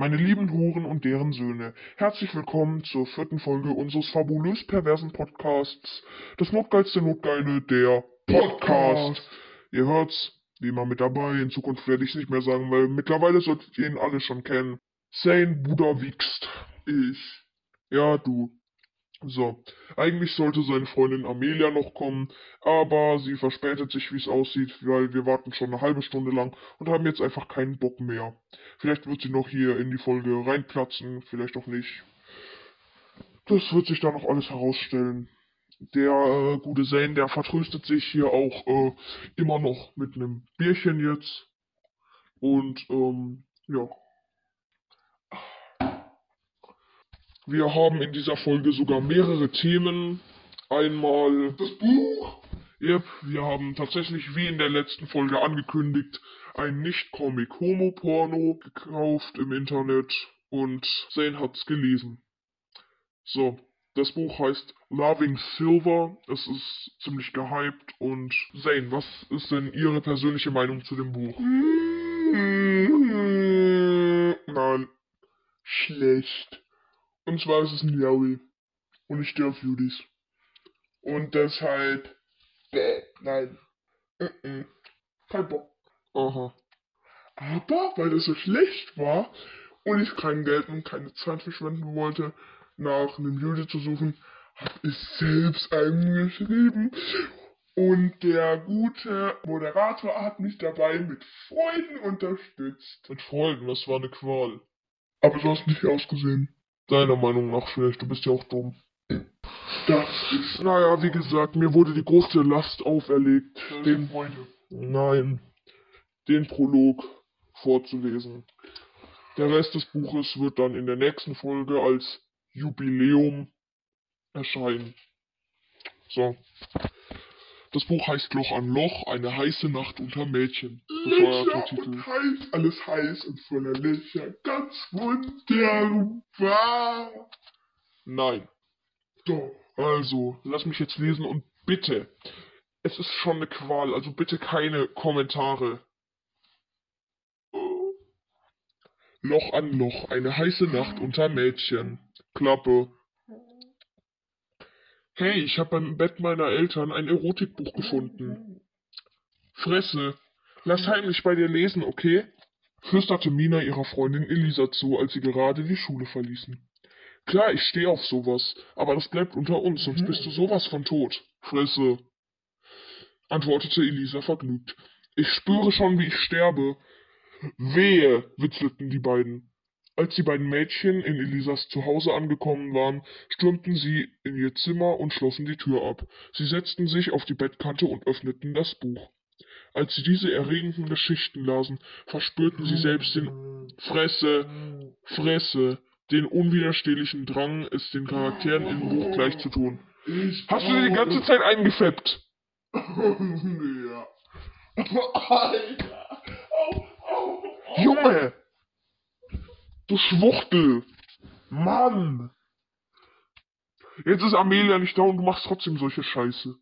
Meine lieben Huren und deren Söhne, herzlich willkommen zur vierten Folge unseres fabulös perversen Podcasts, das notgeilste Notgeile, der Podcast. Ihr hört's, wie immer mit dabei, in Zukunft werde ich es nicht mehr sagen, weil mittlerweile solltet ihr ihn alle schon kennen. Zane Buddha wichst. Ich. Ja, du. So, eigentlich sollte seine Freundin Amelia noch kommen, aber sie verspätet sich, wie es aussieht, weil wir warten schon eine halbe Stunde lang und haben jetzt einfach keinen Bock mehr. Vielleicht wird sie noch hier in die Folge reinplatzen, vielleicht auch nicht. Das wird sich dann noch alles herausstellen. Der äh, gute Zane, der vertröstet sich hier auch äh, immer noch mit einem Bierchen jetzt. Und ähm, ja. Wir haben in dieser Folge sogar mehrere Themen. Einmal das Buch. Yep, wir haben tatsächlich, wie in der letzten Folge angekündigt, ein Nicht-Comic-Homo-Porno gekauft im Internet und Zane hat's gelesen. So, das Buch heißt Loving Silver. Es ist ziemlich gehypt und Zane, was ist denn Ihre persönliche Meinung zu dem Buch? Nein, schlecht. Und zwar ist es ein Yaoi. Und ich stehe auf Judis. Und deshalb. Bäh, nein. Mm -mm. Kein Bock. Aha. Aber, weil es so schlecht war und ich kein Geld und keine Zeit verschwenden wollte, nach einem Jude zu suchen, habe ich selbst einen geschrieben. Und der gute Moderator hat mich dabei mit Freunden unterstützt. Mit Freunden, das war eine Qual. Aber du hast nicht ausgesehen. Deiner Meinung nach vielleicht, du bist ja auch dumm. Das ist. Naja, wie gesagt, mir wurde die große Last auferlegt, den. Nein, den Prolog vorzulesen. Der Rest des Buches wird dann in der nächsten Folge als Jubiläum erscheinen. So. Das Buch heißt Loch an Loch, eine heiße Nacht unter Mädchen. Löcher und heiß, alles heiß und voller Löcher, ganz wunderbar. Nein. Doch. Also, lass mich jetzt lesen und bitte, es ist schon eine Qual, also bitte keine Kommentare. Loch an Loch, eine heiße Nacht unter Mädchen. Klappe. Hey, ich habe beim Bett meiner Eltern ein Erotikbuch gefunden. Fresse, lass heimlich bei dir lesen, okay? flüsterte Mina ihrer Freundin Elisa zu, als sie gerade die Schule verließen. Klar, ich stehe auf sowas, aber das bleibt unter uns, sonst bist du sowas von tot. Fresse, antwortete Elisa vergnügt. Ich spüre schon, wie ich sterbe. Wehe, witzelten die beiden. Als die beiden Mädchen in Elisas Zuhause angekommen waren, stürmten sie in ihr Zimmer und schlossen die Tür ab. Sie setzten sich auf die Bettkante und öffneten das Buch. Als sie diese erregenden Geschichten lasen, verspürten sie selbst den Fresse, Fresse, den unwiderstehlichen Drang, es den Charakteren im Buch gleich zu tun. Hast du dir die ganze Zeit eingefeppt? ja. Alter. Au, au, au. Junge! Du Schwuchtel! Mann! Jetzt ist Amelia nicht da und du machst trotzdem solche Scheiße.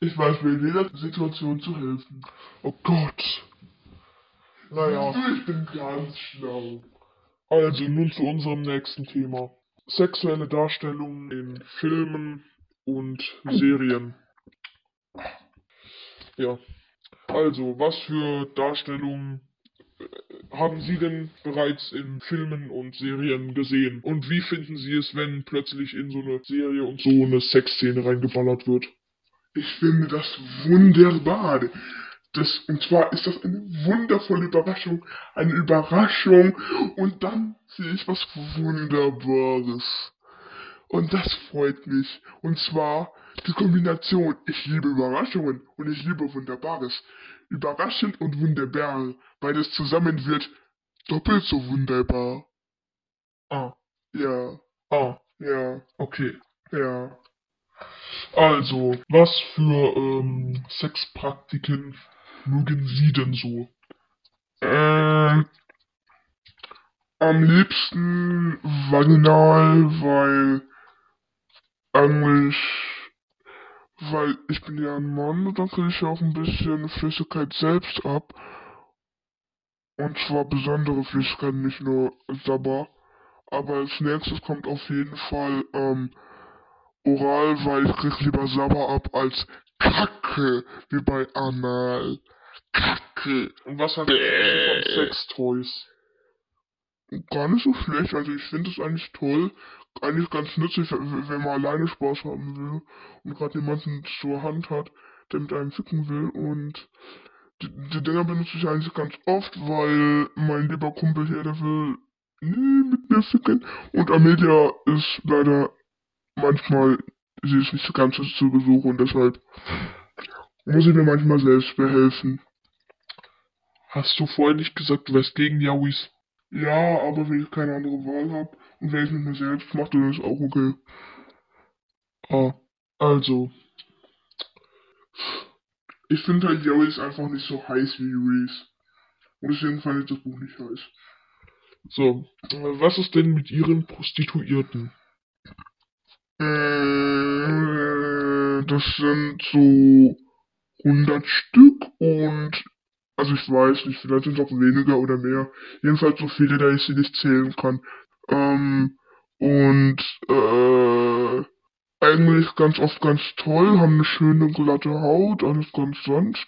Ich weiß mir in jeder Situation zu helfen. Oh Gott. Naja. Ich bin ganz schlau. Also nun zu unserem nächsten Thema. Sexuelle Darstellungen in Filmen und Serien. Ja. Also, was für Darstellungen haben Sie denn bereits in Filmen und Serien gesehen? Und wie finden Sie es, wenn plötzlich in so eine Serie und so eine Sexszene reingeballert wird? Ich finde das wunderbar. Das, und zwar ist das eine wundervolle Überraschung. Eine Überraschung. Und dann sehe ich was Wunderbares. Und das freut mich. Und zwar die Kombination. Ich liebe Überraschungen und ich liebe Wunderbares. Überraschend und wunderbar. Beides zusammen wird doppelt so wunderbar. Ah. Ja. Ah. Ja. Okay. Ja. Also, was für ähm, Sexpraktiken mögen Sie denn so? Ähm, am liebsten vaginal, weil eigentlich, weil ich bin ja ein Mann und dann kriege ich ja auch ein bisschen Flüssigkeit selbst ab. Und zwar besondere Flüssigkeiten, nicht nur Sabber. Aber als nächstes kommt auf jeden Fall ähm, Oral, weil ich krieg lieber Sabber ab als Kacke, wie bei Anal. Kacke. Und was halten Sie von Sextoys? Gar nicht so schlecht, also ich finde es eigentlich toll, eigentlich ganz nützlich, wenn man alleine Spaß haben will und gerade jemanden zur Hand hat, der mit einem ficken will und die, Dinger benutze ich eigentlich ganz oft, weil mein lieber Kumpel hier, der will nie mit mir ficken und Amelia ist leider manchmal, sie ist nicht so ganz zu Besuch und deshalb muss ich mir manchmal selbst behelfen. Hast du vorher nicht gesagt, du wärst gegen Yawis? Ja, aber wenn ich keine andere Wahl habe und wenn ich mit mir selbst mache, dann ist auch okay. Ah, also, Ich finde halt Joey ist einfach nicht so heiß wie Reese. Und deswegen fand ich das Buch nicht heiß. so, äh, was ist denn mit ihren Prostituierten? Äh, das sind so 100 Stück und also ich weiß nicht, vielleicht sind es auch weniger oder mehr. Jedenfalls so viele, da ich sie nicht zählen kann. Ähm, und äh, eigentlich ganz oft ganz toll, haben eine schöne glatte Haut, alles ganz sanft.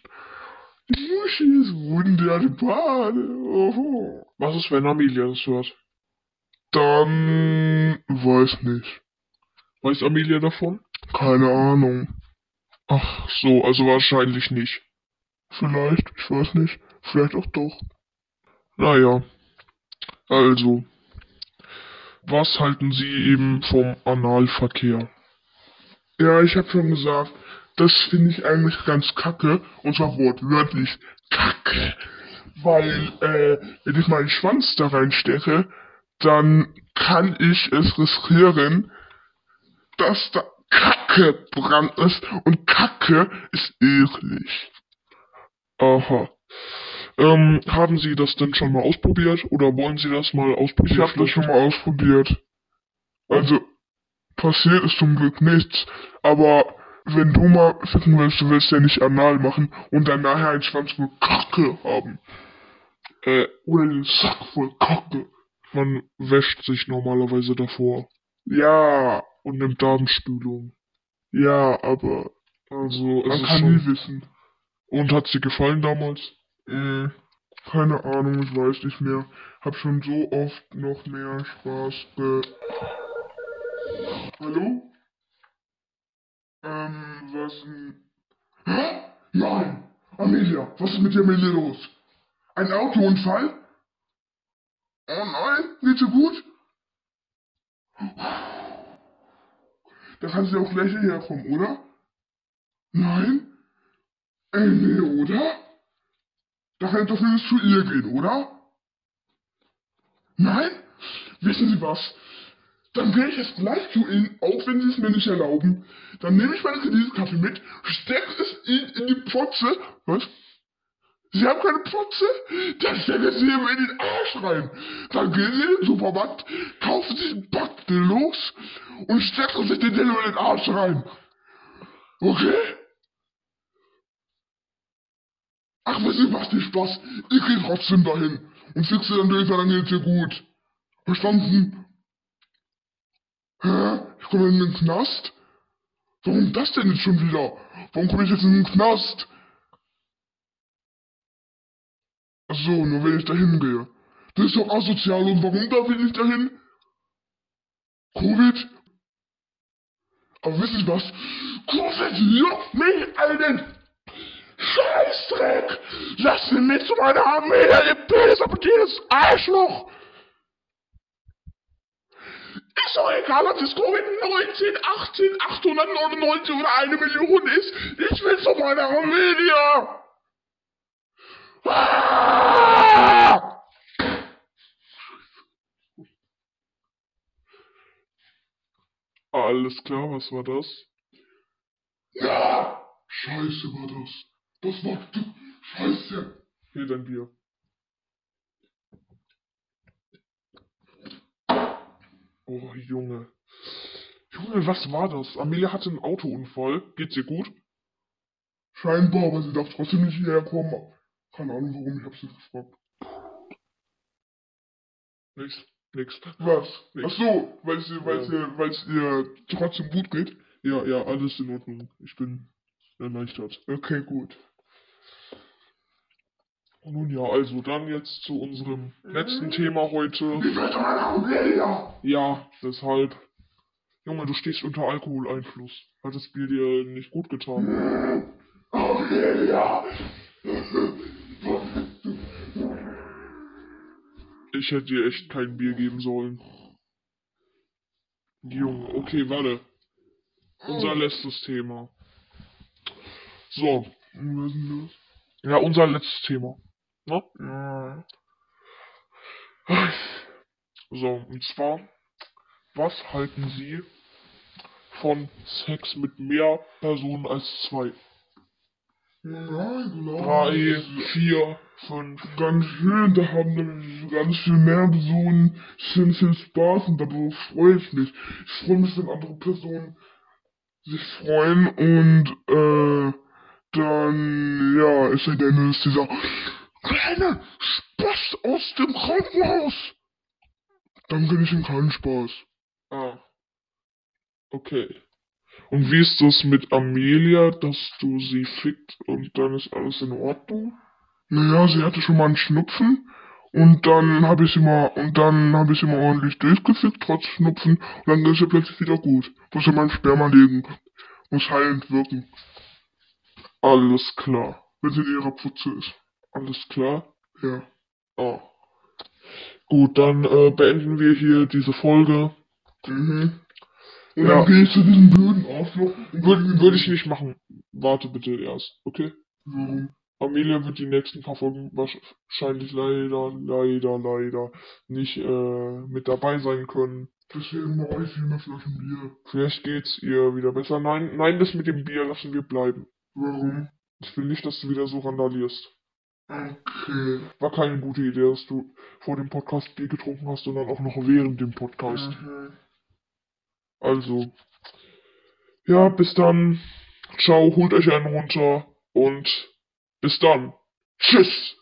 Die Muschi ist wunderbar. Oho. Was ist, wenn Amelia das hört? Dann weiß nicht. Weiß Amelia davon? Keine Ahnung. Ach so, also wahrscheinlich nicht. Vielleicht, ich weiß nicht. Vielleicht auch doch. Naja, also, was halten Sie eben vom Analverkehr? Ja, ich habe schon gesagt, das finde ich eigentlich ganz kacke. Und zwar wortwörtlich kacke. Weil, äh, wenn ich meinen Schwanz da reinstecke, dann kann ich es riskieren, dass da Kacke dran ist. Und Kacke ist eklig. Aha. Ähm, haben Sie das denn schon mal ausprobiert oder wollen Sie das mal ausprobieren? Ich habe das schon mal ausprobiert. Also, passiert ist zum Glück nichts. Aber wenn du mal ficken willst, du willst ja nicht anal machen und dann nachher einen Schwanz voll Kacke haben. Äh, Oder den Sack voll Kacke. man wäscht sich normalerweise davor Ja, und nimmt Darmspülung. ja, aber Also, es man ist kann schon... nie wissen. Und hat sie gefallen damals? Äh, keine Ahnung, ich weiß nicht mehr. Hab schon so oft noch mehr Spaß ge... Hallo? Ähm, was denn? Hä? Nein! Amelia, was ist mit der Amelia los? Ein Autounfall? Oh nein, nicht so gut? Da kann sie auch gleich hierher kommen, oder? Nein? Nee, oder? Ich doch nicht zu ihr gehen, oder? Nein? Wissen Sie was? Dann gehe ich jetzt gleich zu Ihnen, auch wenn Sie es mir nicht erlauben. Dann nehme ich meine Kreditkarte mit, stecke es Ihnen in die Potze. Was? Sie haben keine Potze? Dann stecke Sie ihm in den Arsch rein. Dann gehen Sie in den Supermarkt, kaufen sich einen Backdillos und stecken sich den Dildo in den Arsch rein. Okay? Ach, was ihr macht nicht Spaß. Ich geh trotzdem dahin. Und fixe dann durch, dann geht's dir gut. Verstanden? Hä? Ich komme in den Knast? Warum das denn jetzt schon wieder? Warum komme ich jetzt in den Knast? Ach so, nur wenn ich dahin gehe. Das ist doch asozial und warum darf ich nicht dahin? Covid? Aber wissen Sie was? Covid juckt mich einen Scheißdreck! Lass ihn mit zu meiner Armee, ihr Penis apportiertes Arschloch! Ist doch egal, ob es Covid-19, 18, 899 oder eine Million ist. Ich will zu meiner Amelia! Ah! Alles klar, was war das? Ja! Scheiße war das. Das war Scheiße. Hier dein Bier. Oh, Junge. Junge, was war das? Amelia hatte einen Autounfall. Geht's ihr gut? Scheinbar, aber sie darf trotzdem nicht hierher kommen. Keine Ahnung warum, ich hab's nicht gefragt. Nix. Nix. Was? Nix. Ach so, weil es ihr, weil's ihr, weil's ihr trotzdem gut geht? Ja, ja, alles in Ordnung. Ich bin erleichtert. Okay, gut. Nun ja, also dann jetzt zu unserem letzten Thema heute. Ja, deshalb. Junge, du stehst unter Alkoholeinfluss. Hat das Bier dir nicht gut getan? Amelia! Ich hätte dir echt kein Bier geben sollen. Junge, okay, warte. Unser letztes Thema. So, ja, unser letztes Thema. Ne? Ja. So, und zwar, was halten Sie von Sex mit mehr Personen als zwei? Ja, ich glaube. Drei, vier, fünf. Ganz schön, da haben nämlich ganz viel mehr Personen schön viel Spaß und darauf freue ich mich. Ich freue mich, wenn andere Personen sich freuen und äh, dann, ja, es sei denn, es ist dieser kleine Spaß aus dem Krankenhaus. Dann bin ich ihm keinen Spaß. Ah. Okay. Und wie ist das mit Amelia, dass du sie fickt und dann ist alles in Ordnung? Naja, sie hatte schon mal einen Schnupfen und dann habe ich sie mal und dann habe ich sie mal ordentlich durchgefickt, trotz Schnupfen, und dann ist sie plötzlich wieder gut. Muss ja mein Sperma legen. Muss heilend wirken, Alles klar. wenn sie in ihrer Putze ist. Alles klar? Ja. Ah. Gut, dann äh, beenden wir hier diese Folge. Mhm. Und Ja. dann gehe ich zu diesem blöden Arschloch. Würde sag ihm, würd ich nicht machen. Warte bitte erst, okay? Warum? Amelia wird die nächsten paar Folgen wahrscheinlich leider, leider, leider nicht äh, mit dabei sein können. Deswegen mache ich viel mehr Flaschen Bier. Vielleicht geht's ihr wieder besser. Nein, nein, das mit dem Bier lassen wir bleiben. Warum? Ich will nicht, dass du wieder so randalierst. Okay. War keine gute Idee, dass du vor dem Podcast Bier getrunken hast dann auch noch während dem Podcast. Mhm. Also, ja, bis dann. Ciao, holt euch einen runter und bis dann. Tschüss.